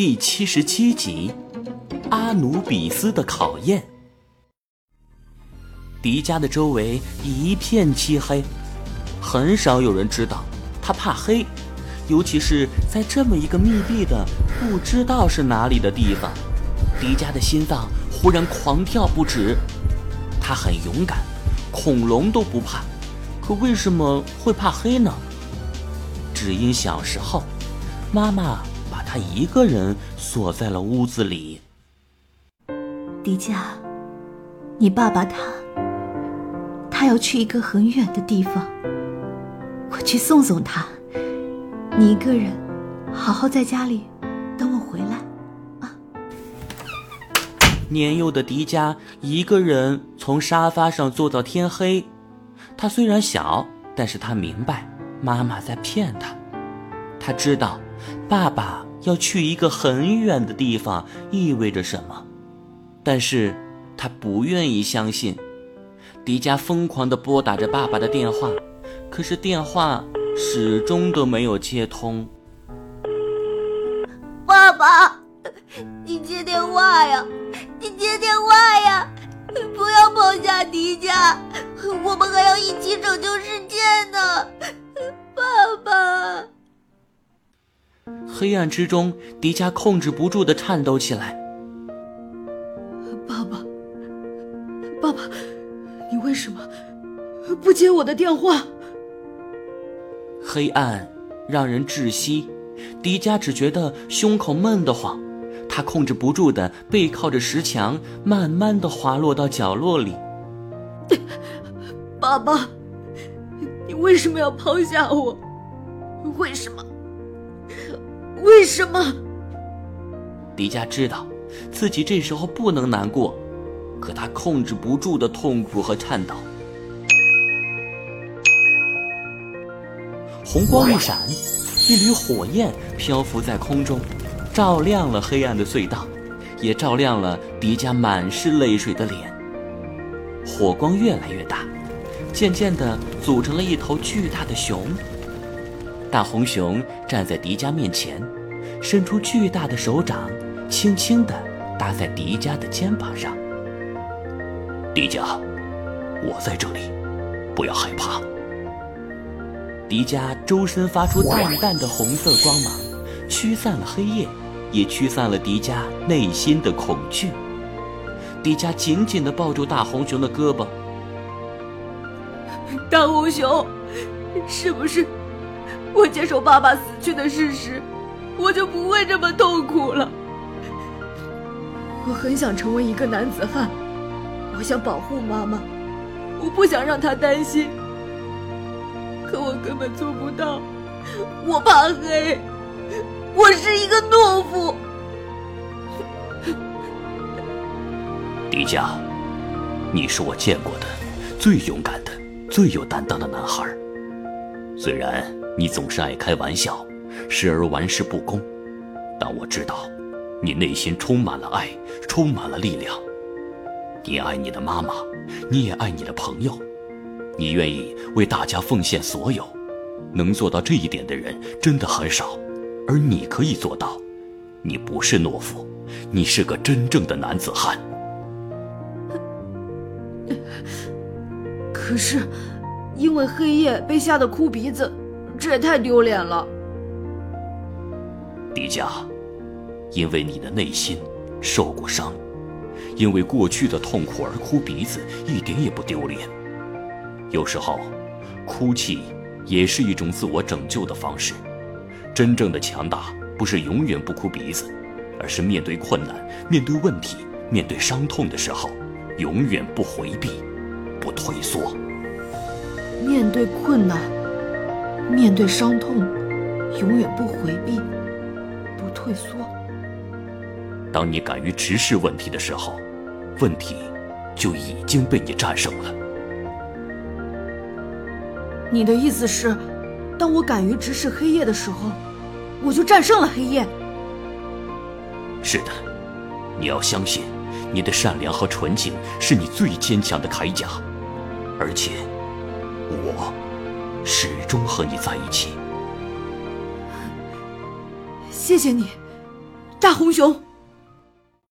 第七十七集，阿努比斯的考验。迪迦的周围一片漆黑，很少有人知道他怕黑，尤其是在这么一个密闭的、不知道是哪里的地方。迪迦的心脏忽然狂跳不止。他很勇敢，恐龙都不怕，可为什么会怕黑呢？只因小时候，妈妈他一个人锁在了屋子里。迪迦，你爸爸他，他要去一个很远的地方，我去送送他。你一个人，好好在家里等我回来啊。年幼的迪迦一个人从沙发上坐到天黑。他虽然小，但是他明白妈妈在骗他。他知道爸爸要去一个很远的地方意味着什么，但是他不愿意相信。迪迦疯狂地拨打着爸爸的电话，可是电话始终都没有接通。爸爸，你接电话呀！你接电话呀！不要抛下迪迦，我们还要一起拯救世界呢，黑暗之中，迪迦控制不住的颤抖起来。爸爸，爸爸，你为什么不接我的电话？黑暗让人窒息，迪迦只觉得胸口闷得慌。他控制不住的背靠着石墙，慢慢的滑落到角落里。爸爸，你为什么要抛下我？为什么？为什么？迪迦知道自己这时候不能难过，可他控制不住的痛苦和颤抖。红光一闪，一缕火焰漂浮在空中。照亮了黑暗的隧道，也照亮了迪迦满是泪水的脸。火光越来越大，渐渐地组成了一头巨大的熊。大红熊站在迪迦面前，伸出巨大的手掌，轻轻地搭在迪迦的肩膀上。迪迦，我在这里，不要害怕。迪迦周身发出淡淡的红色光芒，驱散了黑夜。也驱散了迪迦内心的恐惧。迪迦紧紧地抱住大红熊的胳膊。大红熊，是不是我接受爸爸死去的事实，我就不会这么痛苦了？我很想成为一个男子汉，我想保护妈妈，我不想让她担心。可我根本做不到，我怕黑。我是一个懦夫，迪迦，你是我见过的最勇敢的、最有担当的男孩。虽然你总是爱开玩笑，时而玩世不恭，但我知道，你内心充满了爱，充满了力量。你爱你的妈妈，你也爱你的朋友，你愿意为大家奉献所有。能做到这一点的人真的很少。而你可以做到，你不是懦夫，你是个真正的男子汉。可是，因为黑夜被吓得哭鼻子，这也太丢脸了。迪迦，因为你的内心受过伤，因为过去的痛苦而哭鼻子，一点也不丢脸。有时候，哭泣也是一种自我拯救的方式。真正的强大不是永远不哭鼻子，而是面对困难、面对问题、面对伤痛的时候，永远不回避、不退缩。面对困难、面对伤痛，永远不回避、不退缩。当你敢于直视问题的时候，问题就已经被你战胜了。你的意思是，当我敢于直视黑夜的时候？我就战胜了黑夜。是的，你要相信，你的善良和纯情是你最坚强的铠甲，而且，我始终和你在一起。谢谢你，大红熊。